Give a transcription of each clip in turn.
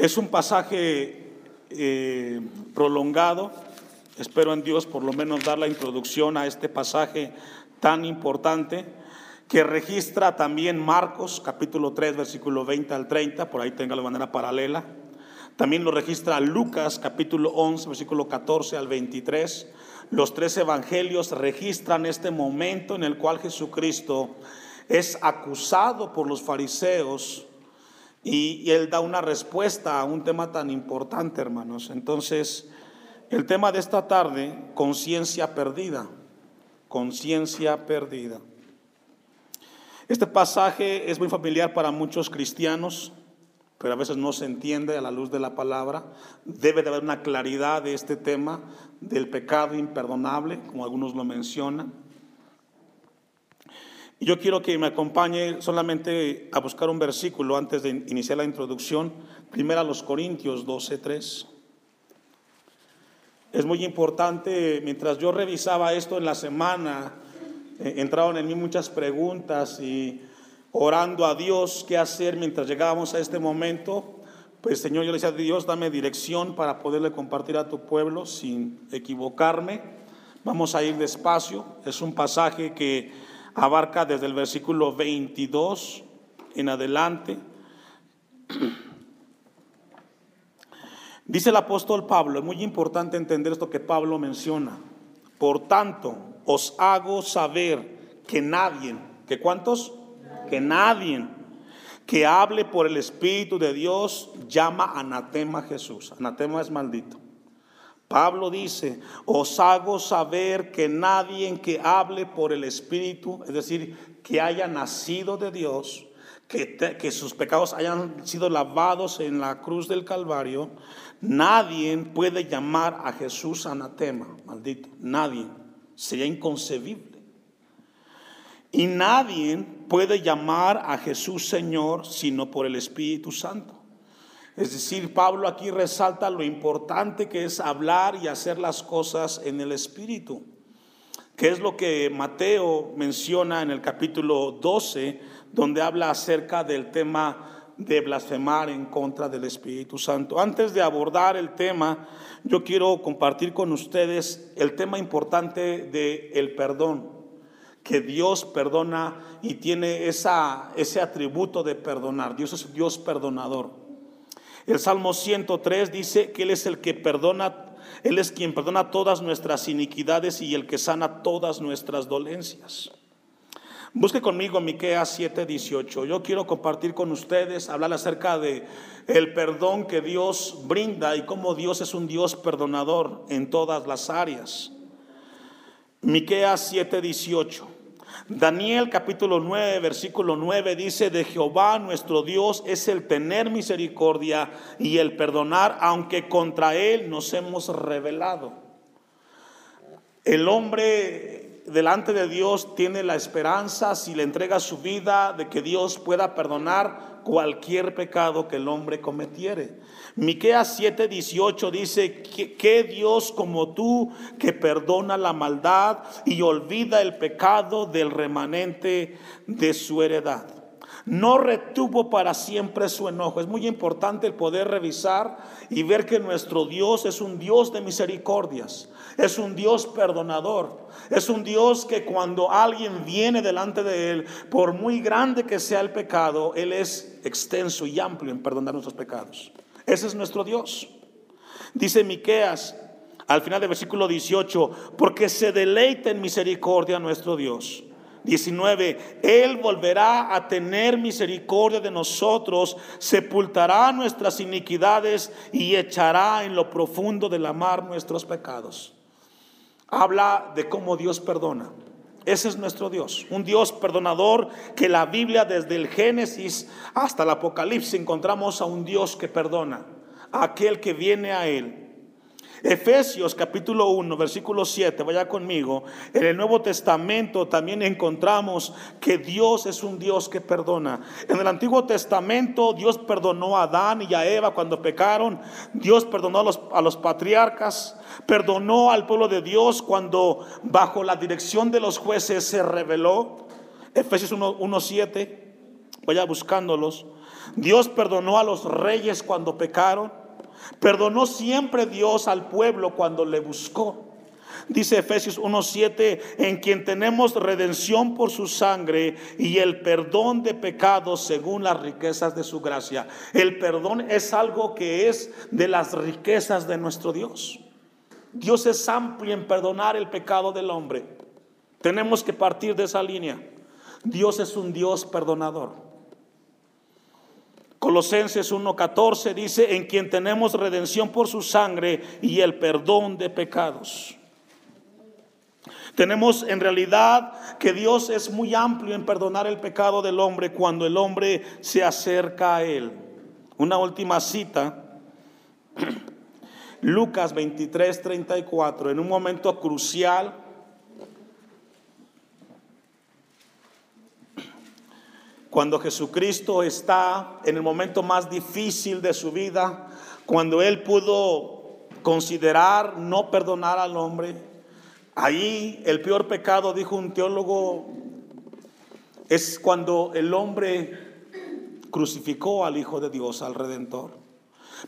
Es un pasaje eh, prolongado. Espero en Dios por lo menos dar la introducción a este pasaje tan importante que registra también Marcos capítulo 3 versículo 20 al 30, por ahí tenga de manera paralela. También lo registra Lucas capítulo 11 versículo 14 al 23. Los tres evangelios registran este momento en el cual Jesucristo es acusado por los fariseos y, él da una respuesta a un tema tan importante, hermanos. Entonces, el tema de esta tarde, conciencia perdida, conciencia perdida. Este pasaje es muy familiar para muchos cristianos, pero a veces no se entiende a la luz de la palabra. Debe de haber una claridad de este tema del pecado imperdonable, como algunos lo mencionan. Yo quiero que me acompañe solamente a buscar un versículo antes de iniciar la introducción. Primero a los Corintios 12:3. Es muy importante, mientras yo revisaba esto en la semana, eh, entraron en mí muchas preguntas y orando a Dios qué hacer mientras llegábamos a este momento. Pues Señor, yo le decía Dios, dame dirección para poderle compartir a tu pueblo sin equivocarme. Vamos a ir despacio. Es un pasaje que abarca desde el versículo 22 en adelante. Dice el apóstol Pablo, es muy importante entender esto que Pablo menciona. Por tanto, os hago saber que nadie, que cuántos? Que nadie que hable por el Espíritu de Dios llama anatema a Jesús. Anatema es maldito. Pablo dice, os hago saber que nadie que hable por el Espíritu, es decir, que haya nacido de Dios, que, que, sus pecados hayan sido lavados en la cruz del Calvario, nadie puede llamar a Jesús anatema, maldito, nadie, sería inconcebible. Y nadie puede llamar a Jesús Señor sino por el Espíritu Santo. Es decir, Pablo aquí resalta lo importante que es hablar y hacer las cosas en el Espíritu, que es lo que Mateo menciona en el capítulo 12, donde habla acerca del tema de blasfemar en contra del Espíritu Santo. Antes de abordar el tema, yo quiero compartir con ustedes el tema importante del el perdón, que Dios perdona y tiene esa, ese atributo de perdonar. Dios es Dios perdonador. El Salmo 103 dice que Él es el que perdona, Él es quien perdona todas nuestras iniquidades y el que sana todas nuestras dolencias. Busque conmigo Miqueas 7:18. Yo quiero compartir con ustedes, hablar acerca de el perdón que Dios brinda y cómo Dios es un Dios perdonador en todas las áreas. Miqueas 7:18. Daniel capítulo 9, versículo 9 dice, de Jehová nuestro Dios es el tener misericordia y el perdonar, aunque contra él nos hemos rebelado. El hombre delante de Dios tiene la esperanza, si le entrega su vida, de que Dios pueda perdonar cualquier pecado que el hombre cometiere. Miqueas 7:18 dice que, Dios como tú que perdona la maldad y olvida el pecado del remanente de su heredad. No retuvo para siempre su enojo. Es muy importante el poder revisar y ver que nuestro Dios es un Dios de misericordias, es un Dios perdonador, es un Dios que cuando alguien viene delante de Él, por muy grande que sea el pecado, Él es extenso y amplio en perdonar nuestros pecados. Ese es nuestro Dios. Dice Miqueas al final del versículo 18, porque se deleita en misericordia nuestro Dios. 19, Él volverá a tener misericordia de nosotros, sepultará nuestras iniquidades y echará en lo profundo de la mar nuestros pecados. Habla de cómo Dios perdona. Ese es nuestro Dios, un Dios perdonador que la Biblia desde el Génesis hasta el Apocalipsis encontramos a un Dios que perdona, a aquel que viene a Él. Efesios capítulo 1, versículo 7, vaya conmigo. En el Nuevo Testamento también encontramos que Dios es un Dios que perdona. En el Antiguo Testamento Dios perdonó a Adán y a Eva cuando pecaron. Dios perdonó a los, a los patriarcas. Perdonó al pueblo de Dios cuando bajo la dirección de los jueces se rebeló. Efesios 1, 1 7. vaya buscándolos. Dios perdonó a los reyes cuando pecaron. Perdonó siempre Dios al pueblo cuando le buscó. Dice Efesios 1:7, en quien tenemos redención por su sangre y el perdón de pecados según las riquezas de su gracia. El perdón es algo que es de las riquezas de nuestro Dios. Dios es amplio en perdonar el pecado del hombre. Tenemos que partir de esa línea. Dios es un Dios perdonador. Colosenses 1:14 dice, en quien tenemos redención por su sangre y el perdón de pecados. Tenemos en realidad que Dios es muy amplio en perdonar el pecado del hombre cuando el hombre se acerca a Él. Una última cita. Lucas 23, 34, en un momento crucial. Cuando Jesucristo está en el momento más difícil de su vida, cuando Él pudo considerar no perdonar al hombre, Ahí el peor pecado, dijo un teólogo, es cuando el hombre crucificó al Hijo de Dios, al Redentor.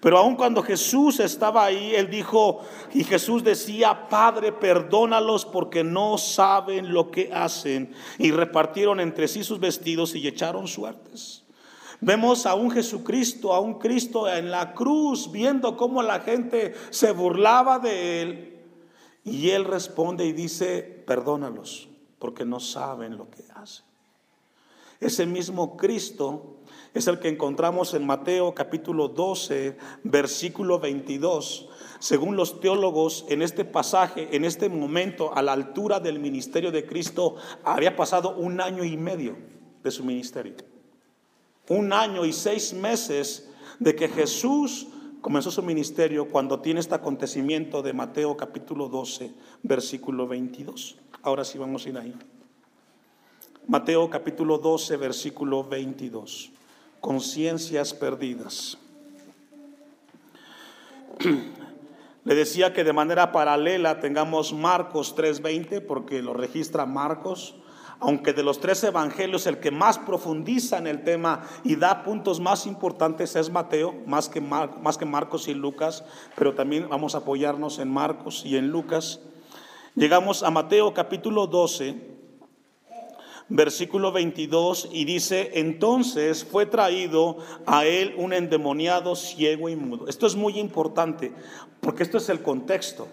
Pero aun cuando Jesús estaba ahí, él dijo, y Jesús decía, Padre, perdónalos porque no saben lo que hacen. Y repartieron entre sí sus vestidos y echaron suertes. Vemos a un Jesucristo, a un Cristo en la cruz, viendo cómo la gente se burlaba de él. Y él responde y dice, perdónalos, porque no saben lo que hacen. Ese mismo Cristo es el que encontramos en Mateo capítulo 12, versículo 22. Según los teólogos, en este pasaje, en este momento, a la altura del ministerio de Cristo, había pasado un año y medio de su ministerio. Un año y seis meses de que Jesús comenzó su ministerio cuando tiene este acontecimiento de Mateo capítulo 12, versículo 22. Ahora sí vamos a ir ahí. Mateo capítulo 12, versículo 22. Conciencias perdidas. Le decía que de manera paralela tengamos Marcos 3:20 porque lo registra Marcos aunque de los tres evangelios el que más profundiza en el tema y da puntos más importantes es Mateo, más que, más que Marcos y Lucas, pero también vamos a apoyarnos en Marcos y en Lucas. Llegamos a Mateo capítulo 12, versículo 22, y dice, entonces fue traído a él un endemoniado ciego y mudo. Esto es muy importante, porque esto es el contexto.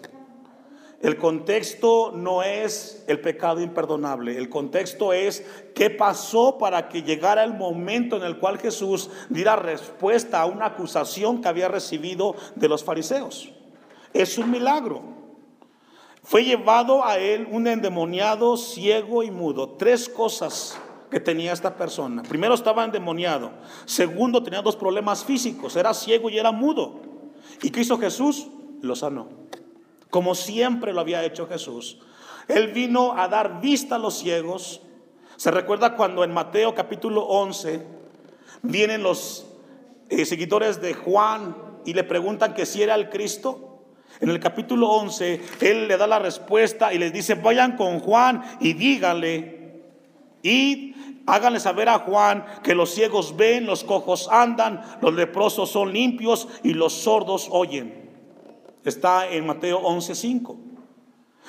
El contexto no es el pecado imperdonable, el contexto es qué pasó para que llegara el momento en el cual Jesús diera respuesta a una acusación que había recibido de los fariseos. Es un milagro. Fue llevado a él un endemoniado ciego y mudo. Tres cosas que tenía esta persona. Primero estaba endemoniado. Segundo tenía dos problemas físicos. Era ciego y era mudo. ¿Y qué hizo Jesús? Lo sanó como siempre lo había hecho Jesús. Él vino a dar vista a los ciegos. Se recuerda cuando en Mateo capítulo 11 vienen los eh, seguidores de Juan y le preguntan que si era el Cristo. En el capítulo 11, Él le da la respuesta y les dice, vayan con Juan y díganle, y háganle saber a Juan que los ciegos ven, los cojos andan, los leprosos son limpios y los sordos oyen. Está en Mateo 11:5.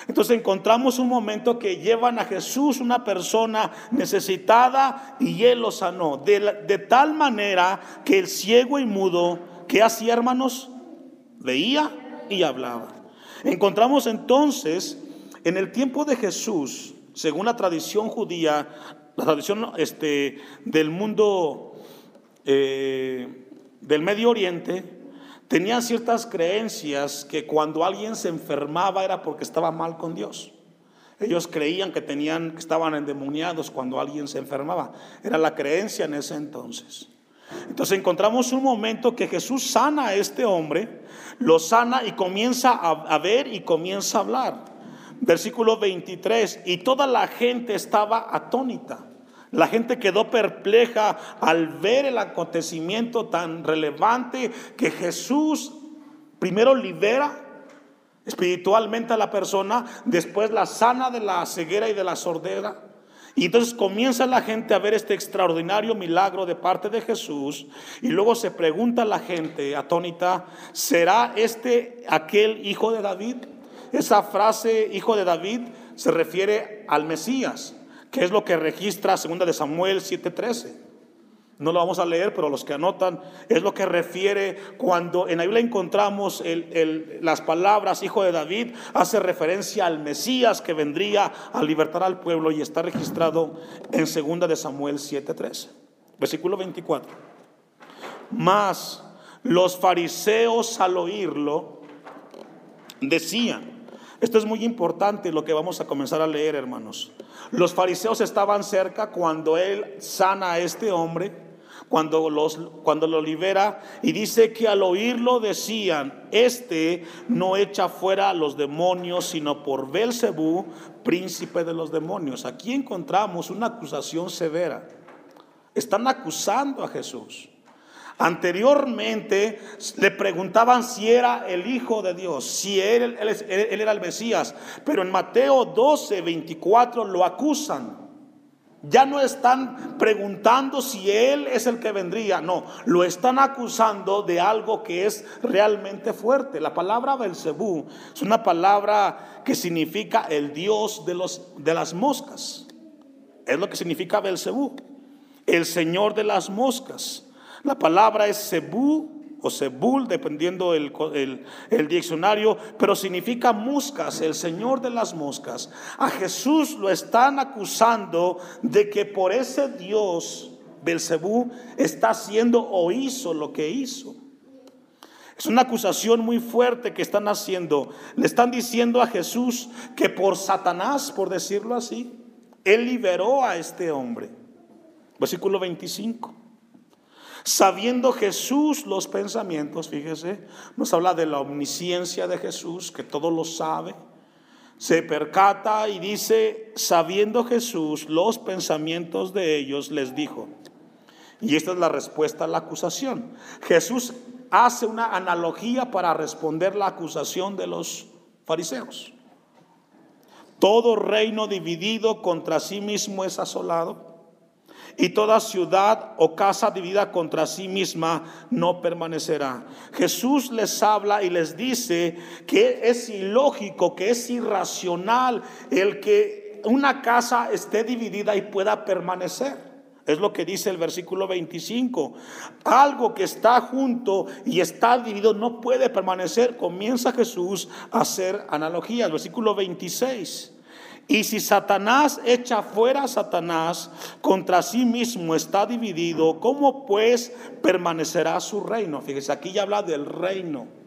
Entonces encontramos un momento que llevan a Jesús, una persona necesitada, y él lo sanó. De, de tal manera que el ciego y mudo, que hacía hermanos? Veía y hablaba. Encontramos entonces en el tiempo de Jesús, según la tradición judía, la tradición este, del mundo eh, del Medio Oriente, tenían ciertas creencias que cuando alguien se enfermaba era porque estaba mal con Dios. Ellos creían que tenían que estaban endemoniados cuando alguien se enfermaba. Era la creencia en ese entonces. Entonces encontramos un momento que Jesús sana a este hombre, lo sana y comienza a, ver y comienza a hablar. Versículo 23, y toda la gente estaba atónita. La gente quedó perpleja al ver el acontecimiento tan relevante que Jesús primero libera espiritualmente a la persona, después la sana de la ceguera y de la sordera. Y entonces comienza la gente a ver este extraordinario milagro de parte de Jesús y luego se pregunta la gente atónita, ¿será este aquel hijo de David? Esa frase hijo de David se refiere al Mesías, que es lo que registra 2 de Samuel 7:13. No lo vamos a leer, pero los que anotan es lo que refiere cuando en la Biblia encontramos las palabras hijo de David, hace referencia al Mesías que vendría a libertar al pueblo y está registrado en 2 de Samuel 7:13, versículo 24. Mas los fariseos al oírlo decían, esto es muy importante lo que vamos a comenzar a leer, hermanos. Los fariseos estaban cerca cuando él sana a este hombre cuando, los, cuando lo libera y dice que al oírlo decían, este no echa fuera a los demonios, sino por Belcebú, príncipe de los demonios. Aquí encontramos una acusación severa. Están acusando a Jesús. Anteriormente le preguntaban si era el Hijo de Dios, si él, él, él, era el Mesías, pero en Mateo 12, 24 lo acusan. Ya no están preguntando si Él es el que vendría, no, lo están acusando de algo que es realmente fuerte. La palabra Belcebú es una palabra que significa el Dios de, los, de las moscas. Es lo que significa Belcebú, el Señor de las moscas. La palabra es Cebú o Sebul, dependiendo el, el, diccionario, pero significa moscas, el Señor de las moscas. A Jesús lo están acusando de que por ese Dios, Belcebú, está haciendo o hizo lo que hizo. Es una acusación muy fuerte que están haciendo. Le están diciendo a Jesús que por Satanás, por decirlo así, él liberó a este hombre. Versículo 25. Sabiendo Jesús los pensamientos, fíjese, nos habla de la omnisciencia de Jesús, que todo lo sabe. Se percata y dice, sabiendo Jesús los pensamientos de ellos, les dijo. Y esta es la respuesta a la acusación. Jesús hace una analogía para responder la acusación de los fariseos. Todo reino dividido contra sí mismo es asolado y toda ciudad o casa dividida contra sí misma no permanecerá. Jesús les habla y les dice que es ilógico, que es irracional el que una casa esté dividida y pueda permanecer. Es lo que dice el versículo 25. Algo que está junto y está dividido no puede permanecer. Comienza Jesús a hacer analogías. Versículo 26. Y si Satanás echa fuera a Satanás, contra sí mismo está dividido, ¿cómo pues permanecerá su reino? Fíjese, aquí ya habla del reino.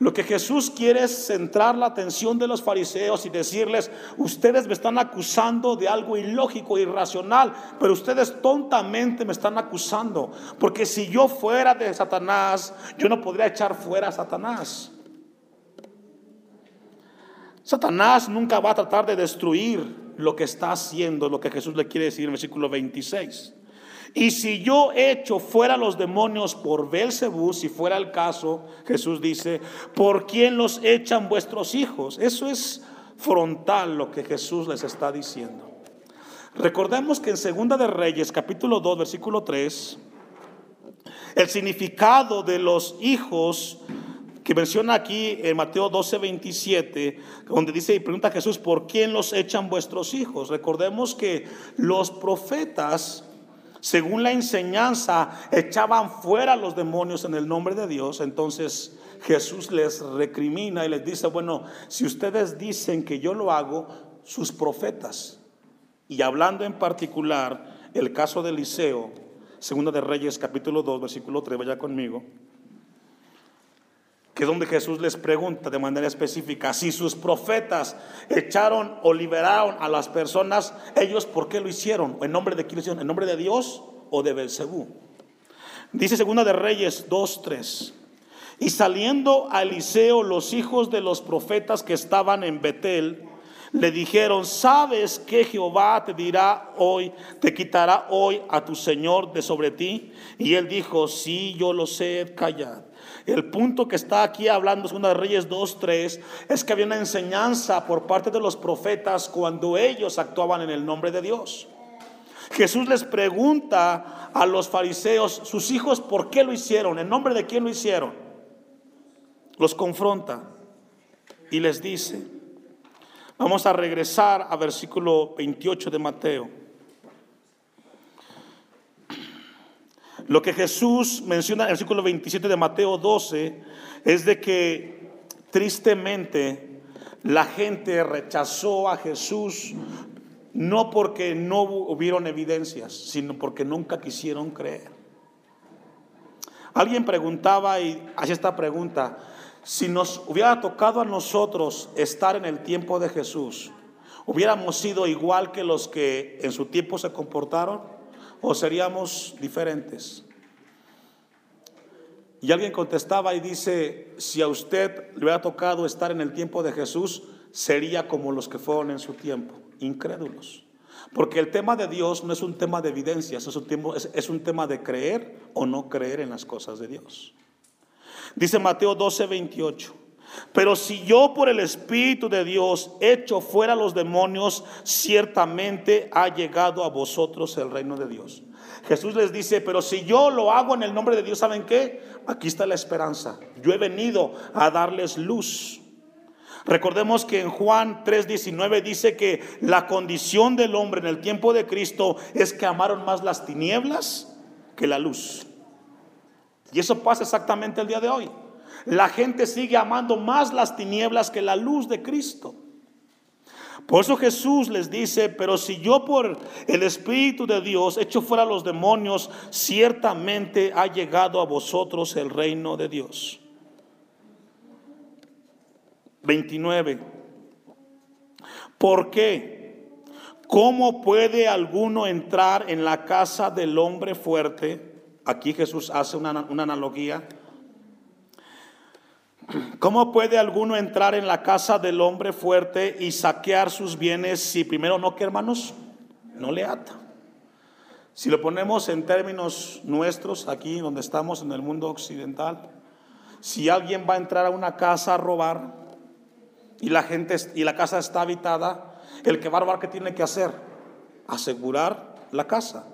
Lo que Jesús quiere es centrar la atención de los fariseos y decirles, ustedes me están acusando de algo ilógico, irracional, pero ustedes tontamente me están acusando, porque si yo fuera de Satanás, yo no podría echar fuera a Satanás. Satanás nunca va a tratar de destruir lo que está haciendo, lo que Jesús le quiere decir en el versículo 26. Y si yo echo fuera los demonios por Belcebú, si fuera el caso, Jesús dice, ¿por quién los echan vuestros hijos? Eso es frontal lo que Jesús les está diciendo. Recordemos que en Segunda de Reyes, capítulo 2, versículo 3, el significado de los hijos que menciona aquí en Mateo 12, 27, donde dice y pregunta a Jesús, ¿por quién los echan vuestros hijos? Recordemos que los profetas, según la enseñanza, echaban fuera los demonios en el nombre de Dios. Entonces Jesús les recrimina y les dice, bueno, si ustedes dicen que yo lo hago, sus profetas, y hablando en particular el caso de Eliseo, Segunda de Reyes capítulo 2, versículo 3, vaya conmigo que es donde Jesús les pregunta de manera específica, si sus profetas echaron o liberaron a las personas, ellos por qué lo hicieron, en nombre de quién lo hicieron, en nombre de Dios o de Belcebú. Dice segunda de Reyes 2:3. Y saliendo a Eliseo los hijos de los profetas que estaban en Betel, le dijeron, ¿sabes que Jehová te dirá hoy, te quitará hoy a tu Señor de sobre ti? Y él dijo, sí, yo lo sé, callad. El punto que está aquí hablando, Segunda de Reyes 2.3, es que había una enseñanza por parte de los profetas cuando ellos actuaban en el nombre de Dios. Jesús les pregunta a los fariseos, sus hijos, ¿por qué lo hicieron? ¿En nombre de quién lo hicieron? Los confronta y les dice, vamos a regresar a versículo 28 de Mateo. Lo que Jesús menciona en el versículo 27 de Mateo 12 es de que tristemente la gente rechazó a Jesús no porque no hubieron evidencias, sino porque nunca quisieron creer. Alguien preguntaba y hacía esta pregunta, si nos hubiera tocado a nosotros estar en el tiempo de Jesús, ¿hubiéramos sido igual que los que en su tiempo se comportaron o seríamos diferentes? Y alguien contestaba y dice, si a usted le hubiera tocado estar en el tiempo de Jesús, sería como los que fueron en su tiempo incrédulos. Porque el tema de Dios no es un tema de evidencias, es un, tema, es, un tema de creer o no creer en las cosas de Dios. Dice Mateo 12, 28. Pero si yo por el Espíritu de Dios echo fuera los demonios, ciertamente ha llegado a vosotros el reino de Dios. Jesús les dice, pero si yo lo hago en el nombre de Dios, ¿saben qué? Aquí está la esperanza. Yo he venido a darles luz. Recordemos que en Juan 3:19 dice que la condición del hombre en el tiempo de Cristo es que amaron más las tinieblas que la luz. Y eso pasa exactamente el día de hoy. La gente sigue amando más las tinieblas que la luz de Cristo. Por eso Jesús les dice, pero si yo por el Espíritu de Dios echo fuera los demonios, ciertamente ha llegado a vosotros el reino de Dios. 29. ¿Por qué? ¿Cómo puede alguno entrar en la casa del hombre fuerte? Aquí Jesús hace una, analogía. ¿Cómo puede alguno entrar en la casa del hombre fuerte y saquear sus bienes si primero no que hermanos? No le ata. Si lo ponemos en términos nuestros, aquí donde estamos en el mundo occidental, si alguien va a entrar a una casa a robar, y la gente y la casa está habitada, el que va a robar, ¿qué tiene que hacer? Asegurar la casa.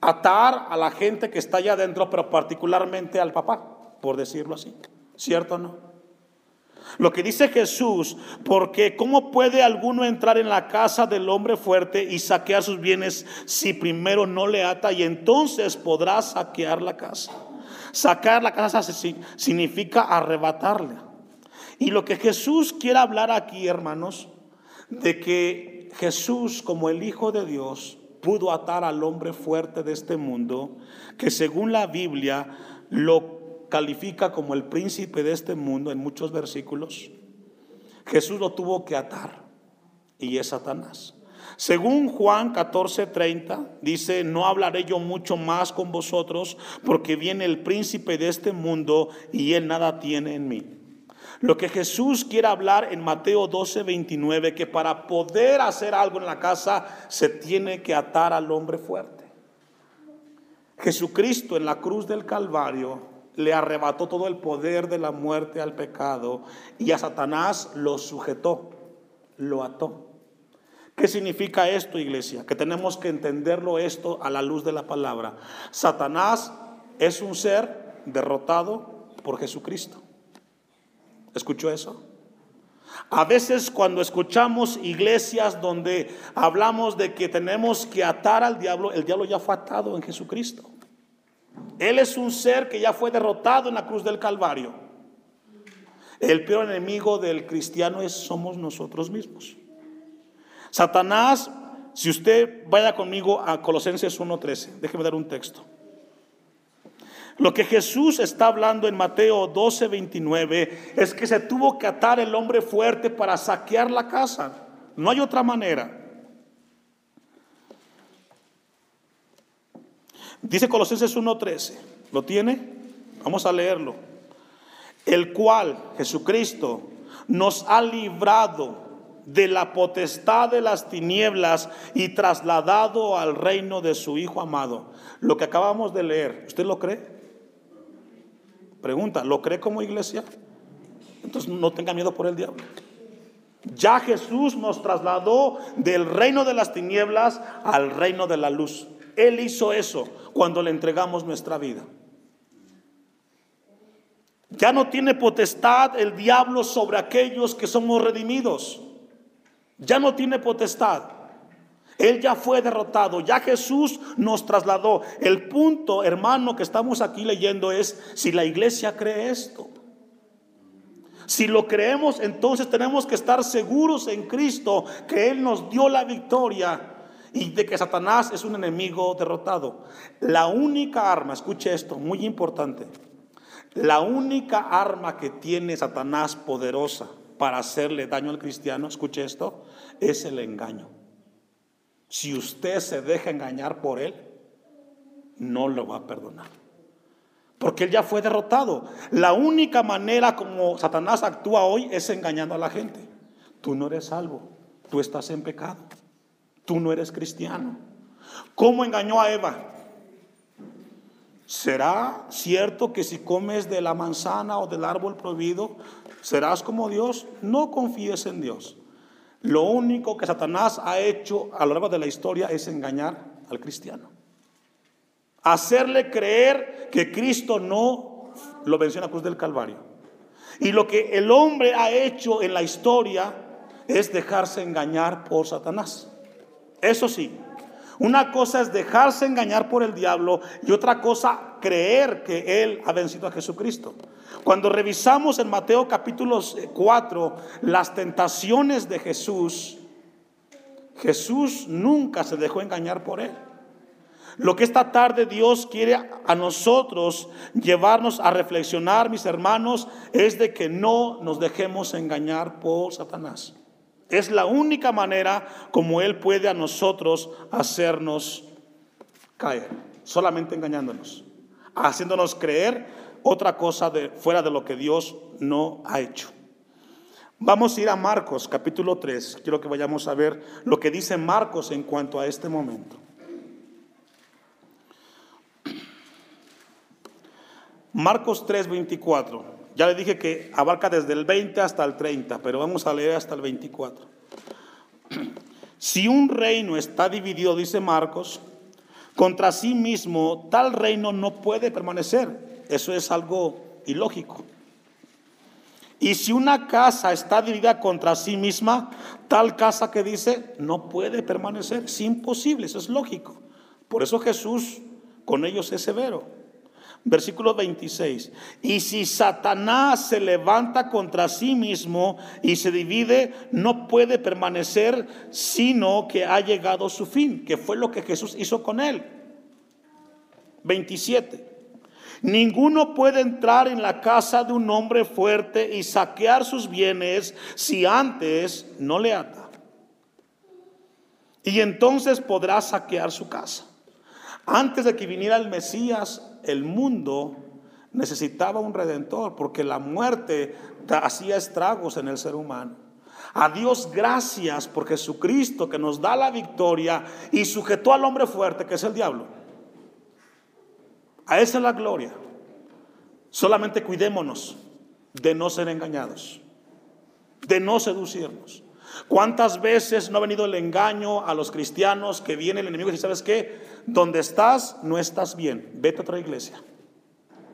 Atar a la gente que está allá adentro, pero particularmente al papá, por decirlo así. ¿Cierto o no? Lo que dice Jesús, porque ¿cómo puede alguno entrar en la casa del hombre fuerte y saquear sus bienes si primero no le ata y entonces podrá saquear la casa? Sacar la casa significa arrebatarle. Y lo que Jesús quiere hablar aquí, hermanos, de que Jesús como el Hijo de Dios pudo atar al hombre fuerte de este mundo, que según la Biblia lo califica como el príncipe de este mundo en muchos versículos, Jesús lo tuvo que atar y es Satanás. Según Juan 14:30 dice, no hablaré yo mucho más con vosotros porque viene el príncipe de este mundo y él nada tiene en mí. Lo que Jesús quiere hablar en Mateo 12, 29, que para poder hacer algo en la casa se tiene que atar al hombre fuerte. Jesucristo en la cruz del Calvario le arrebató todo el poder de la muerte al pecado y a Satanás lo sujetó, lo ató. ¿Qué significa esto, iglesia? Que tenemos que entenderlo esto a la luz de la palabra. Satanás es un ser derrotado por Jesucristo. ¿Escuchó eso? A veces cuando escuchamos iglesias donde hablamos de que tenemos que atar al diablo, el diablo ya fue atado en Jesucristo. Él es un ser que ya fue derrotado en la cruz del Calvario. El peor enemigo del cristiano es somos nosotros mismos. Satanás, si usted vaya conmigo a Colosenses 1:13, déjeme dar un texto. Lo que Jesús está hablando en Mateo 12, 29 es que se tuvo que atar el hombre fuerte para saquear la casa. No hay otra manera. Dice Colosenses 1:13. ¿Lo tiene? Vamos a leerlo. El cual, Jesucristo, nos ha librado de la potestad de las tinieblas y trasladado al reino de su Hijo amado. Lo que acabamos de leer, ¿usted lo cree? Pregunta, ¿lo cree como iglesia? Entonces no tenga miedo por el diablo. Ya Jesús nos trasladó del reino de las tinieblas al reino de la luz. Él hizo eso cuando le entregamos nuestra vida. Ya no tiene potestad el diablo sobre aquellos que somos redimidos. Ya no tiene potestad. Él ya fue derrotado, ya Jesús nos trasladó. El punto, hermano, que estamos aquí leyendo es si la iglesia cree esto. Si lo creemos, entonces tenemos que estar seguros en Cristo que Él nos dio la victoria y de que Satanás es un enemigo derrotado. La única arma, escuche esto, muy importante, la única arma que tiene Satanás poderosa para hacerle daño al cristiano, escuche esto, es el engaño. Si usted se deja engañar por él, no lo va a perdonar. Porque él ya fue derrotado. La única manera como Satanás actúa hoy es engañando a la gente. Tú no eres salvo, tú estás en pecado, tú no eres cristiano. ¿Cómo engañó a Eva? ¿Será cierto que si comes de la manzana o del árbol prohibido, serás como Dios? No confíes en Dios. Lo único que Satanás ha hecho a lo largo de la historia es engañar al cristiano. Hacerle creer que Cristo no lo venció en la cruz del Calvario. Y lo que el hombre ha hecho en la historia es dejarse engañar por Satanás. Eso sí, una cosa es dejarse engañar por el diablo y otra cosa creer que él ha vencido a Jesucristo. Cuando revisamos en Mateo capítulo 4 las tentaciones de Jesús, Jesús nunca se dejó engañar por él. Lo que esta tarde Dios quiere a nosotros llevarnos a reflexionar, mis hermanos, es de que no nos dejemos engañar por Satanás. Es la única manera como Él puede a nosotros hacernos caer, solamente engañándonos, haciéndonos creer otra cosa de, fuera de lo que Dios no ha hecho. Vamos a ir a Marcos capítulo 3. Quiero que vayamos a ver lo que dice Marcos en cuanto a este momento. Marcos 3, 24. Ya le dije que abarca desde el 20 hasta el 30, pero vamos a leer hasta el 24. Si un reino está dividido, dice Marcos, contra sí mismo, tal reino no puede permanecer. Eso es algo ilógico. Y si una casa está dividida contra sí misma, tal casa que dice no puede permanecer. Es imposible, eso es lógico. Por eso Jesús con ellos es severo. Versículo 26. Y si Satanás se levanta contra sí mismo y se divide, no puede permanecer sino que ha llegado su fin, que fue lo que Jesús hizo con él. 27. Ninguno puede entrar en la casa de un hombre fuerte y saquear sus bienes si antes no le ata. Y entonces podrá saquear su casa. Antes de que viniera el Mesías, el mundo necesitaba un redentor porque la muerte hacía estragos en el ser humano. A Dios gracias por Jesucristo que nos da la victoria y sujetó al hombre fuerte que es el diablo. A esa es la gloria. Solamente cuidémonos de no ser engañados, de no seducirnos. ¿Cuántas veces no ha venido el engaño a los cristianos que viene el enemigo y dice, ¿sabes qué? Donde estás, no estás bien. Vete a otra iglesia.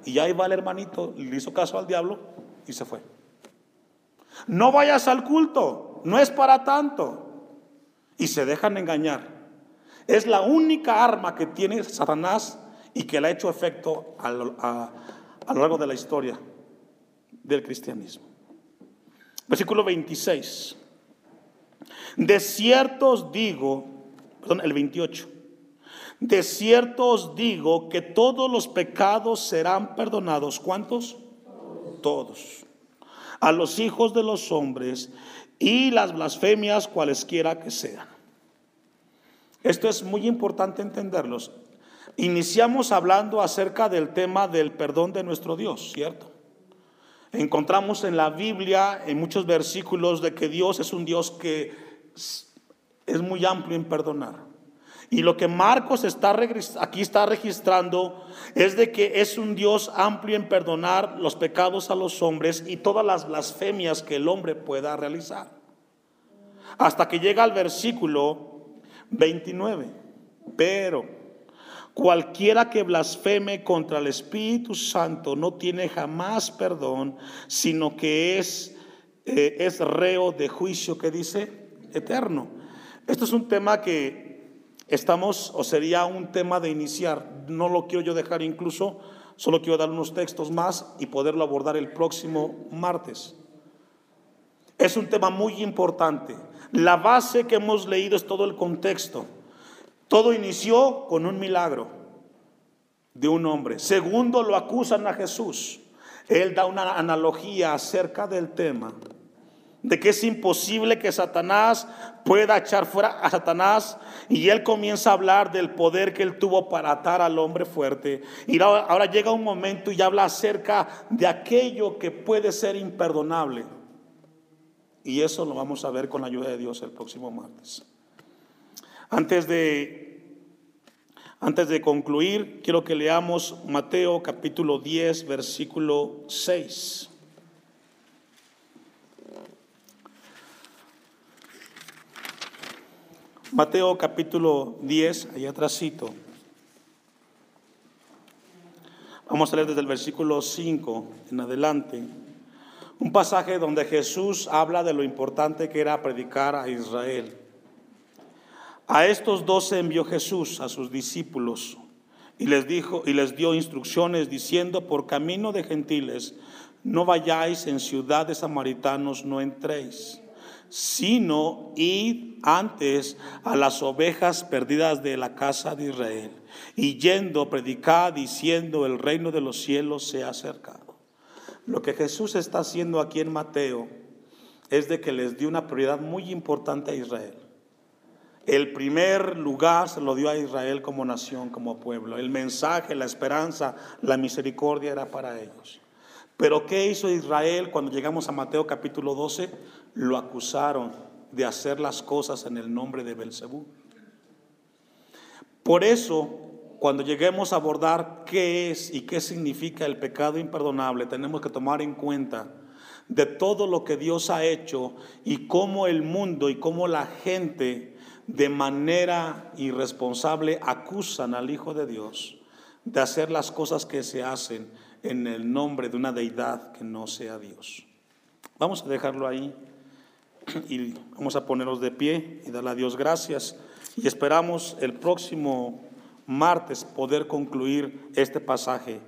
Y ahí va el hermanito, le hizo caso al diablo y se fue. No vayas al culto, no es para tanto. Y se dejan engañar. Es la única arma que tiene Satanás y que le ha hecho efecto a a lo largo de la historia del cristianismo. Versículo 26. De cierto os digo, perdón, el 28. De cierto os digo que todos los pecados serán perdonados. ¿Cuántos? Todos. A los hijos de los hombres y las blasfemias cualesquiera que sean. Esto es muy importante entenderlos. Iniciamos hablando acerca del tema del perdón de nuestro Dios, ¿cierto? Encontramos en la Biblia, en muchos versículos, de que Dios es un Dios que es muy amplio en perdonar. Y lo que Marcos está aquí está registrando es de que es un Dios amplio en perdonar los pecados a los hombres y todas las blasfemias que el hombre pueda realizar. Hasta que llega al versículo 29. Pero cualquiera que blasfeme contra el Espíritu Santo no tiene jamás perdón, sino que es, eh, es reo de juicio que dice eterno. Esto es un tema que Estamos, o sería un tema de iniciar, no lo quiero yo dejar incluso, solo quiero dar unos textos más y poderlo abordar el próximo martes. Es un tema muy importante. La base que hemos leído es todo el contexto. Todo inició con un milagro de un hombre. Segundo, lo acusan a Jesús. Él da una analogía acerca del tema de que es imposible que Satanás pueda echar fuera a Satanás y él comienza a hablar del poder que él tuvo para atar al hombre fuerte. Y ahora llega un momento y habla acerca de aquello que puede ser imperdonable. Y eso lo vamos a ver con la ayuda de Dios el próximo martes. Antes de, antes de concluir, quiero que leamos Mateo capítulo 10, versículo 6. Mateo capítulo 10, allá atrásito. Vamos a leer desde el versículo 5 en adelante. Un pasaje donde Jesús habla de lo importante que era predicar a Israel. A estos doce envió Jesús a sus discípulos y les dijo y les dio instrucciones diciendo por camino de gentiles no vayáis en ciudad de samaritanos no entréis sino id antes a las ovejas perdidas de la casa de Israel, y yendo, predicad diciendo, el reino de los cielos se ha acercado. Lo que Jesús está haciendo aquí en Mateo es de que les dio una prioridad muy importante a Israel. El primer lugar se lo dio a Israel como nación, como pueblo. El mensaje, la esperanza, la misericordia era para ellos. Pero ¿qué hizo Israel cuando llegamos a Mateo capítulo 12? Lo acusaron de hacer las cosas en el nombre de Belcebú. Por eso, cuando lleguemos a abordar qué es y qué significa el pecado imperdonable, tenemos que tomar en cuenta de todo lo que Dios ha hecho y cómo el mundo y cómo la gente de manera irresponsable acusan al Hijo de Dios de hacer las cosas que se hacen en el nombre de una deidad que no sea Dios. Vamos a dejarlo ahí y vamos a ponernos de pie y darle a Dios gracias y esperamos el próximo martes poder concluir este pasaje